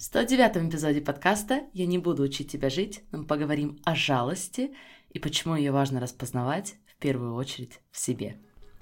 В 109 эпизоде подкаста «Я не буду учить тебя жить», мы поговорим о жалости и почему ее важно распознавать в первую очередь в себе.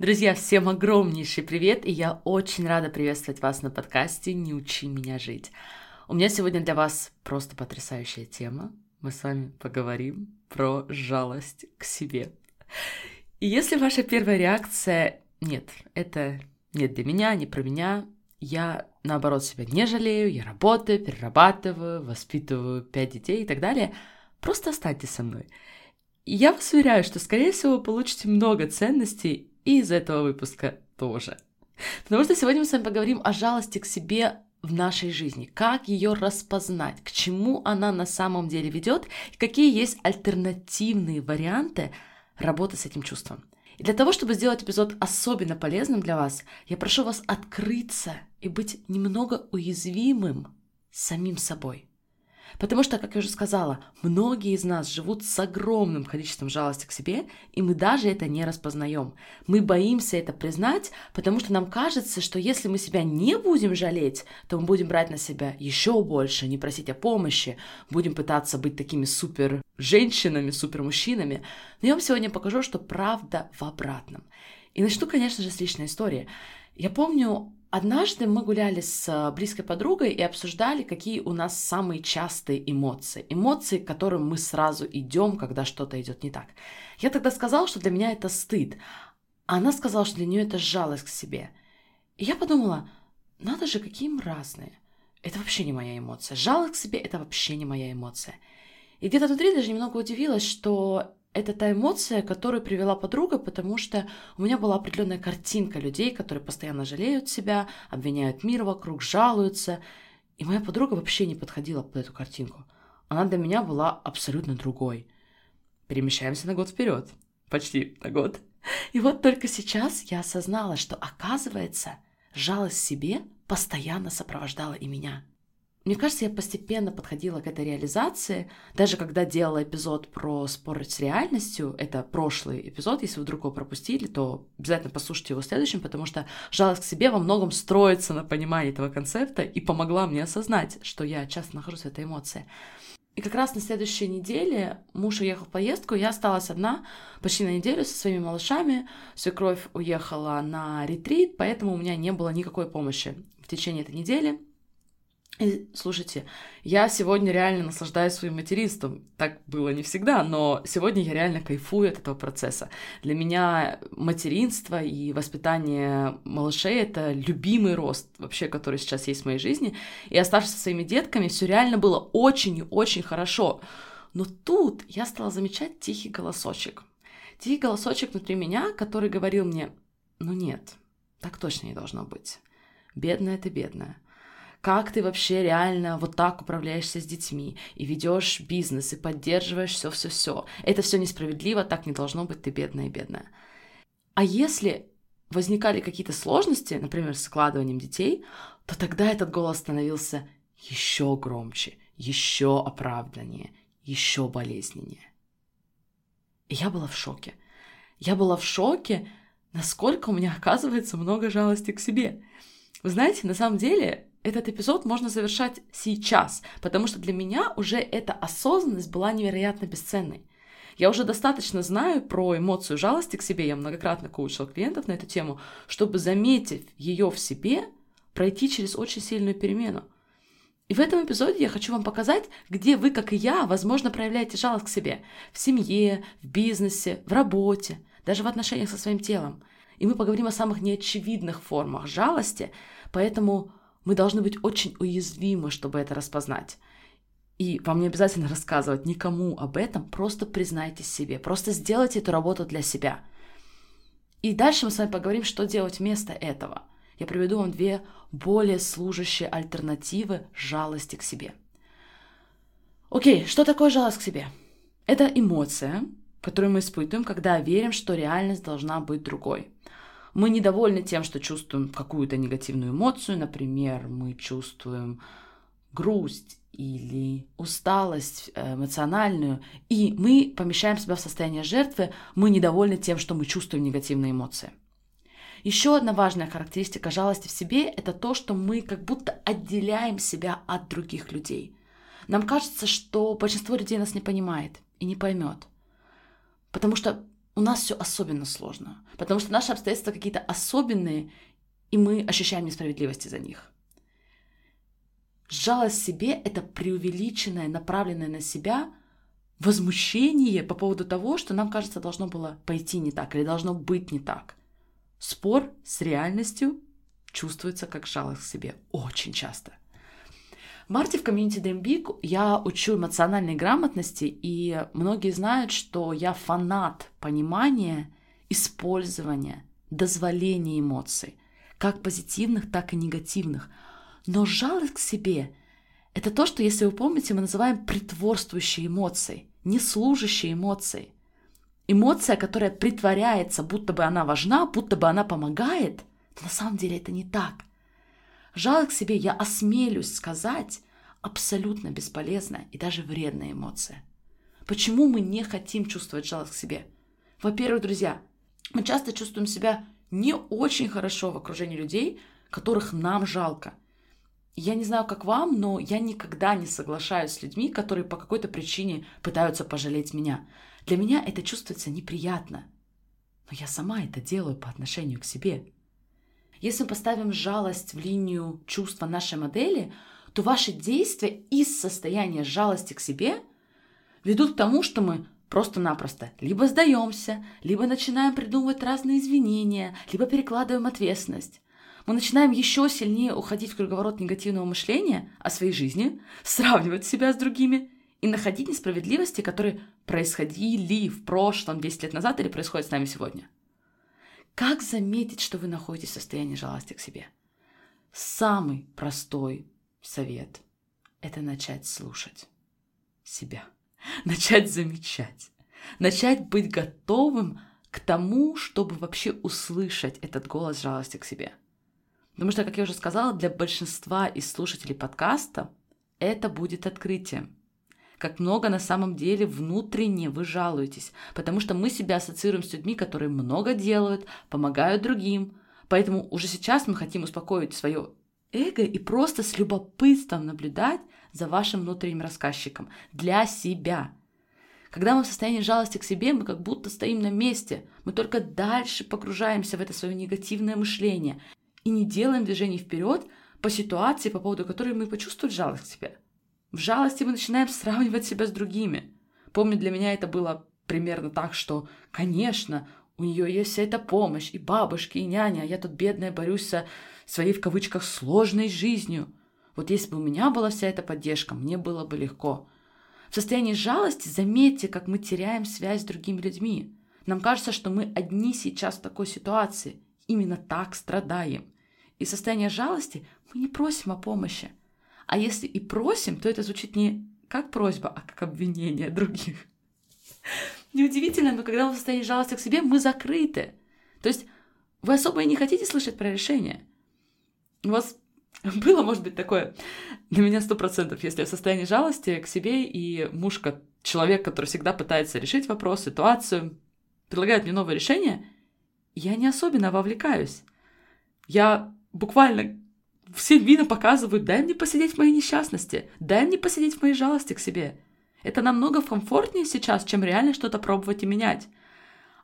Друзья, всем огромнейший привет, и я очень рада приветствовать вас на подкасте «Не учи меня жить». У меня сегодня для вас просто потрясающая тема. Мы с вами поговорим про жалость к себе. И если ваша первая реакция «нет, это нет для меня, не про меня», я, наоборот, себя не жалею, я работаю, перерабатываю, воспитываю пять детей и так далее, просто останьтесь со мной. И я вас уверяю, что, скорее всего, вы получите много ценностей и из этого выпуска тоже. Потому что сегодня мы с вами поговорим о жалости к себе в нашей жизни, как ее распознать, к чему она на самом деле ведет, и какие есть альтернативные варианты работы с этим чувством. И для того, чтобы сделать эпизод особенно полезным для вас, я прошу вас открыться и быть немного уязвимым самим собой. Потому что, как я уже сказала, многие из нас живут с огромным количеством жалости к себе, и мы даже это не распознаем. Мы боимся это признать, потому что нам кажется, что если мы себя не будем жалеть, то мы будем брать на себя еще больше, не просить о помощи, будем пытаться быть такими супер женщинами, супер мужчинами. Но я вам сегодня покажу, что правда в обратном. И начну, конечно же, с личной истории. Я помню, Однажды мы гуляли с э, близкой подругой и обсуждали, какие у нас самые частые эмоции. Эмоции, к которым мы сразу идем, когда что-то идет не так. Я тогда сказала, что для меня это стыд. А она сказала, что для нее это жалость к себе. И я подумала, надо же, какие мы разные. Это вообще не моя эмоция. Жалость к себе – это вообще не моя эмоция. И где-то внутри даже немного удивилась, что это та эмоция, которую привела подруга, потому что у меня была определенная картинка людей, которые постоянно жалеют себя, обвиняют мир вокруг, жалуются. И моя подруга вообще не подходила под эту картинку. Она для меня была абсолютно другой. Перемещаемся на год вперед. Почти на год. И вот только сейчас я осознала, что, оказывается, жалость себе постоянно сопровождала и меня. Мне кажется, я постепенно подходила к этой реализации. Даже когда делала эпизод про спор с реальностью, это прошлый эпизод, если вы вдруг его пропустили, то обязательно послушайте его следующим, потому что жалость к себе во многом строится на понимании этого концепта и помогла мне осознать, что я часто нахожусь в этой эмоции. И как раз на следующей неделе муж уехал в поездку, я осталась одна почти на неделю со своими малышами. Свекровь уехала на ретрит, поэтому у меня не было никакой помощи в течение этой недели. И, слушайте, я сегодня реально наслаждаюсь своим материнством. Так было не всегда, но сегодня я реально кайфую от этого процесса. Для меня материнство и воспитание малышей — это любимый рост вообще, который сейчас есть в моей жизни. И оставшись со своими детками, все реально было очень и очень хорошо. Но тут я стала замечать тихий голосочек. Тихий голосочек внутри меня, который говорил мне, ну нет, так точно не должно быть. Бедная ты бедная как ты вообще реально вот так управляешься с детьми и ведешь бизнес и поддерживаешь все-все-все. Это все несправедливо, так не должно быть, ты бедная бедная. А если возникали какие-то сложности, например, с складыванием детей, то тогда этот голос становился еще громче, еще оправданнее, еще болезненнее. И я была в шоке. Я была в шоке, насколько у меня оказывается много жалости к себе. Вы знаете, на самом деле этот эпизод можно завершать сейчас, потому что для меня уже эта осознанность была невероятно бесценной. Я уже достаточно знаю про эмоцию жалости к себе, я многократно коучила клиентов на эту тему, чтобы, заметив ее в себе, пройти через очень сильную перемену. И в этом эпизоде я хочу вам показать, где вы, как и я, возможно, проявляете жалость к себе. В семье, в бизнесе, в работе, даже в отношениях со своим телом. И мы поговорим о самых неочевидных формах жалости, поэтому мы должны быть очень уязвимы, чтобы это распознать. И вам не обязательно рассказывать никому об этом, просто признайте себе, просто сделайте эту работу для себя. И дальше мы с вами поговорим, что делать вместо этого. Я приведу вам две более служащие альтернативы жалости к себе. Окей, что такое жалость к себе? Это эмоция, которую мы испытываем, когда верим, что реальность должна быть другой. Мы недовольны тем, что чувствуем какую-то негативную эмоцию, например, мы чувствуем грусть или усталость э, эмоциональную, и мы помещаем себя в состояние жертвы, мы недовольны тем, что мы чувствуем негативные эмоции. Еще одна важная характеристика жалости в себе – это то, что мы как будто отделяем себя от других людей. Нам кажется, что большинство людей нас не понимает и не поймет, потому что у нас все особенно сложно, потому что наши обстоятельства какие-то особенные, и мы ощущаем несправедливость из-за них. Жалость себе – это преувеличенное, направленное на себя возмущение по поводу того, что нам кажется должно было пойти не так или должно быть не так. Спор с реальностью чувствуется как жалость к себе очень часто. В марте в комьюнити Dream я учу эмоциональной грамотности, и многие знают, что я фанат понимания, использования, дозволения эмоций, как позитивных, так и негативных. Но жалость к себе – это то, что, если вы помните, мы называем притворствующей эмоцией, не служащей эмоцией – эмоция, которая притворяется, будто бы она важна, будто бы она помогает, но на самом деле это не так. Жалость к себе я осмелюсь сказать абсолютно бесполезная и даже вредная эмоция. Почему мы не хотим чувствовать жалость к себе? Во-первых, друзья, мы часто чувствуем себя не очень хорошо в окружении людей, которых нам жалко. Я не знаю, как вам, но я никогда не соглашаюсь с людьми, которые по какой-то причине пытаются пожалеть меня. Для меня это чувствуется неприятно. Но я сама это делаю по отношению к себе. Если мы поставим жалость в линию чувства нашей модели, то ваши действия из состояния жалости к себе ведут к тому, что мы просто-напросто либо сдаемся, либо начинаем придумывать разные извинения, либо перекладываем ответственность. Мы начинаем еще сильнее уходить в круговорот негативного мышления о своей жизни, сравнивать себя с другими и находить несправедливости, которые происходили в прошлом 10 лет назад или происходят с нами сегодня. Как заметить, что вы находитесь в состоянии жалости к себе? Самый простой совет – это начать слушать себя, начать замечать, начать быть готовым к тому, чтобы вообще услышать этот голос жалости к себе. Потому что, как я уже сказала, для большинства из слушателей подкаста это будет открытием как много на самом деле внутренне вы жалуетесь, потому что мы себя ассоциируем с людьми, которые много делают, помогают другим. Поэтому уже сейчас мы хотим успокоить свое эго и просто с любопытством наблюдать за вашим внутренним рассказчиком для себя. Когда мы в состоянии жалости к себе, мы как будто стоим на месте, мы только дальше погружаемся в это свое негативное мышление и не делаем движений вперед по ситуации, по поводу которой мы почувствовали жалость к себе. В жалости мы начинаем сравнивать себя с другими. Помню, для меня это было примерно так, что, конечно, у нее есть вся эта помощь, и бабушки, и няня, а я тут бедная борюсь со своей, в кавычках, сложной жизнью. Вот если бы у меня была вся эта поддержка, мне было бы легко. В состоянии жалости заметьте, как мы теряем связь с другими людьми. Нам кажется, что мы одни сейчас в такой ситуации. Именно так страдаем. И состояние жалости мы не просим о помощи. А если и просим, то это звучит не как просьба, а как обвинение других. Неудивительно, но когда мы в состоянии жалости к себе, мы закрыты. То есть вы особо и не хотите слышать про решение. У вас было, может быть, такое для меня сто процентов, если я в состоянии жалости к себе, и муж, человек, который всегда пытается решить вопрос, ситуацию, предлагает мне новое решение, я не особенно вовлекаюсь. Я буквально все видно показывают, дай мне посидеть в моей несчастности, дай мне посидеть в моей жалости к себе. Это намного комфортнее сейчас, чем реально что-то пробовать и менять.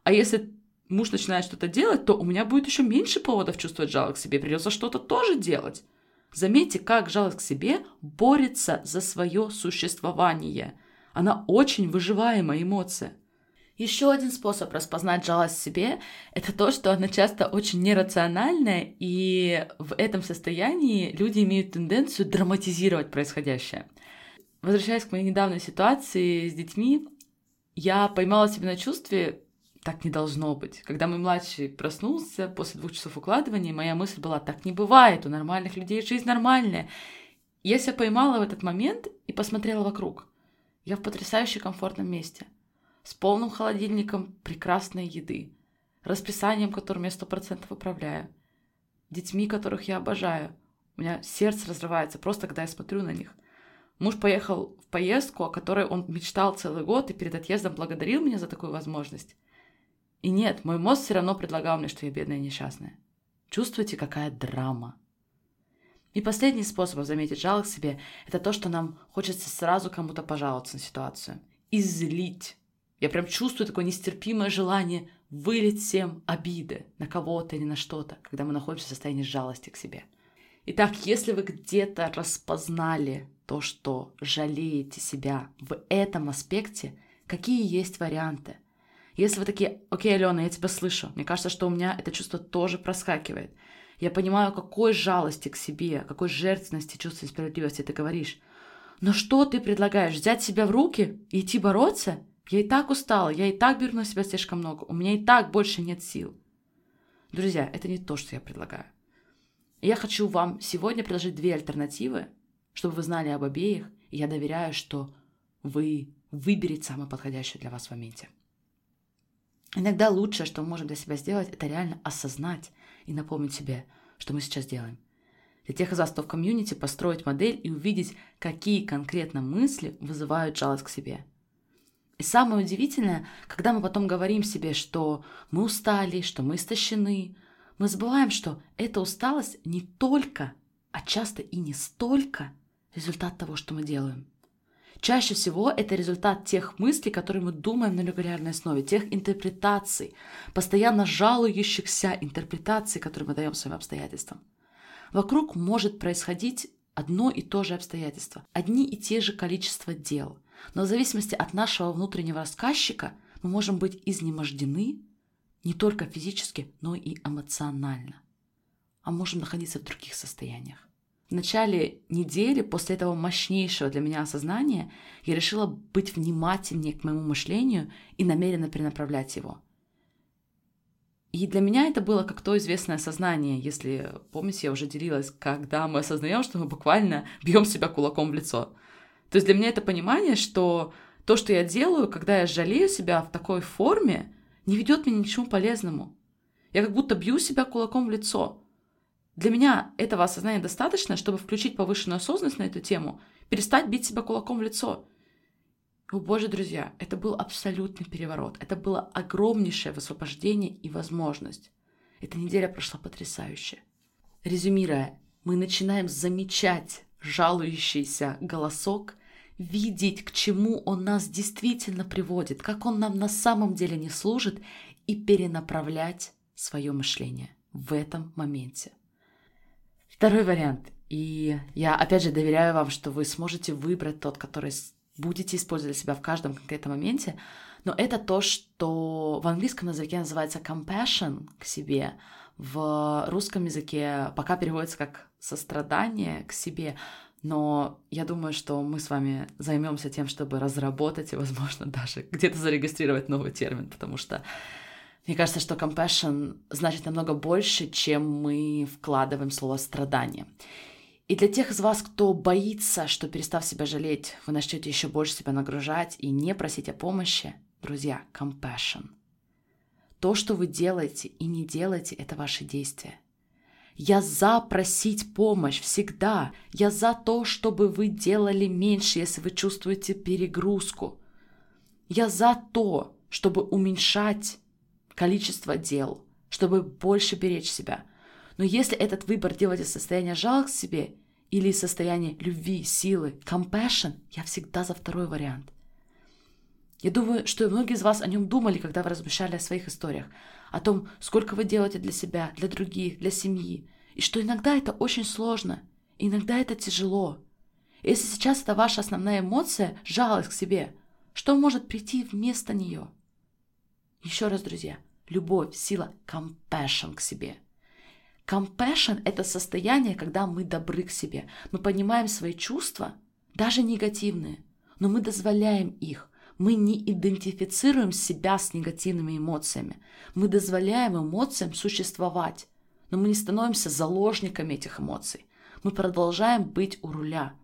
А если муж начинает что-то делать, то у меня будет еще меньше поводов чувствовать жалость к себе, придется что-то тоже делать. Заметьте, как жалость к себе борется за свое существование. Она очень выживаемая эмоция. Еще один способ распознать жалость в себе — это то, что она часто очень нерациональная, и в этом состоянии люди имеют тенденцию драматизировать происходящее. Возвращаясь к моей недавней ситуации с детьми, я поймала себя на чувстве, так не должно быть. Когда мой младший проснулся после двух часов укладывания, моя мысль была, так не бывает, у нормальных людей жизнь нормальная. Я себя поймала в этот момент и посмотрела вокруг. Я в потрясающе комфортном месте — с полным холодильником прекрасной еды, расписанием, которым я сто процентов управляю, детьми, которых я обожаю. У меня сердце разрывается просто, когда я смотрю на них. Муж поехал в поездку, о которой он мечтал целый год, и перед отъездом благодарил меня за такую возможность. И нет, мой мозг все равно предлагал мне, что я бедная и несчастная. Чувствуете, какая драма? И последний способ заметить жалость к себе – это то, что нам хочется сразу кому-то пожаловаться на ситуацию. Излить. Я прям чувствую такое нестерпимое желание вылить всем обиды на кого-то или на что-то, когда мы находимся в состоянии жалости к себе. Итак, если вы где-то распознали то, что жалеете себя в этом аспекте, какие есть варианты? Если вы такие, окей, Алена, я тебя слышу, мне кажется, что у меня это чувство тоже проскакивает. Я понимаю, какой жалости к себе, какой жертвенности, чувства справедливости ты говоришь. Но что ты предлагаешь? Взять себя в руки и идти бороться? Я и так устала, я и так беру на себя слишком много, у меня и так больше нет сил. Друзья, это не то, что я предлагаю. Я хочу вам сегодня предложить две альтернативы, чтобы вы знали об обеих, и я доверяю, что вы выберете самую подходящую для вас в моменте. Иногда лучшее, что мы можем для себя сделать, это реально осознать и напомнить себе, что мы сейчас делаем. Для тех из вас, кто в комьюнити, построить модель и увидеть, какие конкретно мысли вызывают жалость к себе – и самое удивительное, когда мы потом говорим себе, что мы устали, что мы истощены, мы забываем, что эта усталость не только, а часто и не столько результат того, что мы делаем. Чаще всего это результат тех мыслей, которые мы думаем на регулярной основе, тех интерпретаций, постоянно жалующихся интерпретаций, которые мы даем своим обстоятельствам. Вокруг может происходить одно и то же обстоятельство, одни и те же количество дел – но в зависимости от нашего внутреннего рассказчика мы можем быть изнемождены не только физически, но и эмоционально. А можем находиться в других состояниях. В начале недели, после этого мощнейшего для меня осознания, я решила быть внимательнее к моему мышлению и намеренно перенаправлять его. И для меня это было как то известное сознание, если, помните, я уже делилась, когда мы осознаем, что мы буквально бьем себя кулаком в лицо – то есть для меня это понимание, что то, что я делаю, когда я жалею себя в такой форме, не ведет меня ни к чему полезному. Я как будто бью себя кулаком в лицо. Для меня этого осознания достаточно, чтобы включить повышенную осознанность на эту тему, перестать бить себя кулаком в лицо. О боже, друзья, это был абсолютный переворот. Это было огромнейшее высвобождение и возможность. Эта неделя прошла потрясающе. Резюмируя, мы начинаем замечать жалующийся голосок, видеть, к чему он нас действительно приводит, как он нам на самом деле не служит, и перенаправлять свое мышление в этом моменте. Второй вариант. И я опять же доверяю вам, что вы сможете выбрать тот, который будете использовать для себя в каждом конкретном моменте, но это то, что в английском языке называется compassion к себе, в русском языке пока переводится как сострадание к себе, но я думаю, что мы с вами займемся тем, чтобы разработать и, возможно, даже где-то зарегистрировать новый термин, потому что мне кажется, что compassion значит намного больше, чем мы вкладываем слово страдание. И для тех из вас, кто боится, что перестав себя жалеть, вы начнете еще больше себя нагружать и не просить о помощи, друзья, compassion. То, что вы делаете и не делаете, это ваши действия. Я за просить помощь всегда. Я за то, чтобы вы делали меньше, если вы чувствуете перегрузку. Я за то, чтобы уменьшать количество дел, чтобы больше беречь себя. Но если этот выбор делать из состояния жалости к себе или из состояния любви, силы, compassion, я всегда за второй вариант. Я думаю, что и многие из вас о нем думали, когда вы размышляли о своих историях, о том, сколько вы делаете для себя, для других, для семьи, и что иногда это очень сложно, иногда это тяжело. Если сейчас это ваша основная эмоция, жалость к себе, что может прийти вместо нее? Еще раз, друзья, любовь, сила, compassion к себе. Compassion – это состояние, когда мы добры к себе. Мы понимаем свои чувства, даже негативные, но мы дозволяем их – мы не идентифицируем себя с негативными эмоциями. Мы дозволяем эмоциям существовать, но мы не становимся заложниками этих эмоций. Мы продолжаем быть у руля.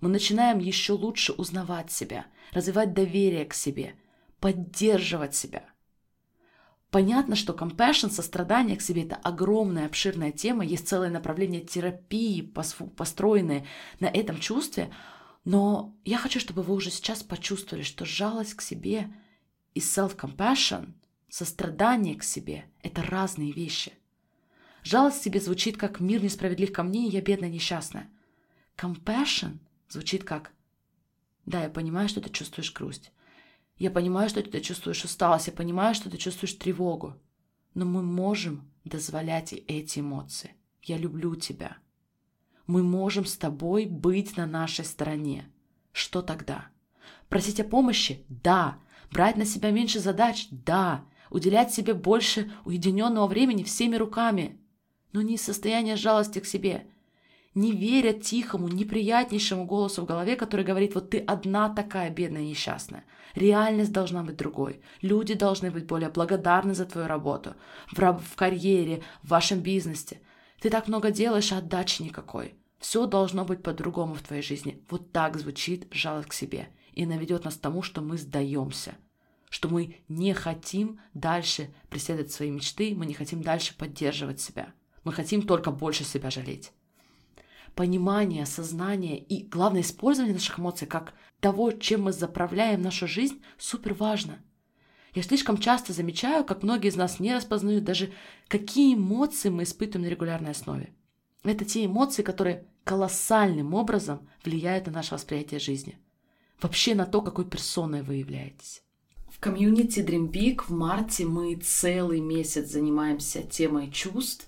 Мы начинаем еще лучше узнавать себя, развивать доверие к себе, поддерживать себя. Понятно, что compassion, сострадание к себе – это огромная, обширная тема, есть целое направление терапии, построенное на этом чувстве, но я хочу, чтобы вы уже сейчас почувствовали, что жалость к себе и self-compassion, сострадание к себе – это разные вещи. Жалость к себе звучит как «мир несправедлив ко мне, и я бедная несчастная». Compassion звучит как «да, я понимаю, что ты чувствуешь грусть, я понимаю, что ты чувствуешь усталость, я понимаю, что ты чувствуешь тревогу. Но мы можем дозволять и эти эмоции. Я люблю тебя. Мы можем с тобой быть на нашей стороне. Что тогда? Просить о помощи? Да. Брать на себя меньше задач? Да. Уделять себе больше уединенного времени всеми руками? Но не из состояния жалости к себе – не веря тихому, неприятнейшему голосу в голове, который говорит, вот ты одна такая бедная несчастная. Реальность должна быть другой. Люди должны быть более благодарны за твою работу, в, в карьере, в вашем бизнесе. Ты так много делаешь, а отдачи никакой. Все должно быть по-другому в твоей жизни. Вот так звучит жалость к себе. И наведет нас к тому, что мы сдаемся. Что мы не хотим дальше преследовать свои мечты, мы не хотим дальше поддерживать себя. Мы хотим только больше себя жалеть понимание, осознание и, главное, использование наших эмоций как того, чем мы заправляем нашу жизнь, супер важно. Я слишком часто замечаю, как многие из нас не распознают даже, какие эмоции мы испытываем на регулярной основе. Это те эмоции, которые колоссальным образом влияют на наше восприятие жизни. Вообще на то, какой персоной вы являетесь. В комьюнити Dream Big в марте мы целый месяц занимаемся темой чувств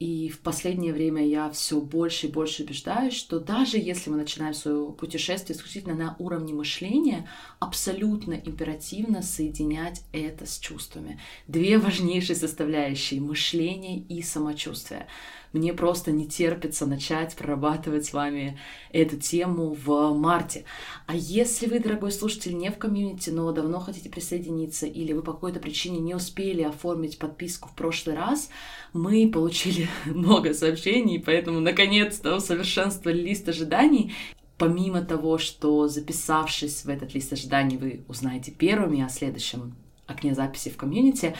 и в последнее время я все больше и больше убеждаюсь, что даже если мы начинаем свое путешествие исключительно на уровне мышления, абсолютно императивно соединять это с чувствами. Две важнейшие составляющие — мышление и самочувствие. Мне просто не терпится начать прорабатывать с вами эту тему в марте. А если вы, дорогой слушатель, не в комьюнити, но давно хотите присоединиться, или вы по какой-то причине не успели оформить подписку в прошлый раз, мы получили много сообщений, поэтому наконец-то усовершенствовали лист ожиданий. Помимо того, что записавшись в этот лист ожиданий, вы узнаете первыми о следующем окне записи в комьюнити,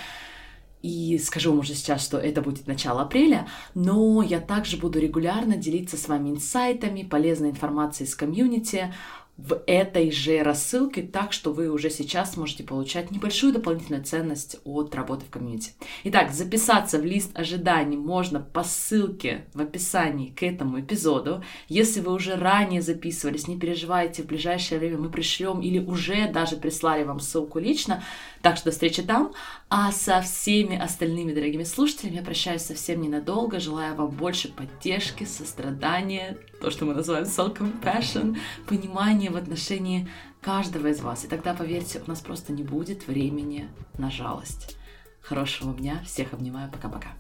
и скажу вам уже сейчас, что это будет начало апреля, но я также буду регулярно делиться с вами инсайтами, полезной информацией из комьюнити, в этой же рассылке, так что вы уже сейчас можете получать небольшую дополнительную ценность от работы в комьюнити. Итак, записаться в лист ожиданий можно по ссылке в описании к этому эпизоду. Если вы уже ранее записывались, не переживайте, в ближайшее время мы пришлем или уже даже прислали вам ссылку лично, так что до встречи там. А со всеми остальными дорогими слушателями я прощаюсь совсем ненадолго, желаю вам больше поддержки, сострадания, то, что мы называем self-compassion, понимания в отношении каждого из вас. И тогда, поверьте, у нас просто не будет времени на жалость. Хорошего дня, всех обнимаю, пока-пока.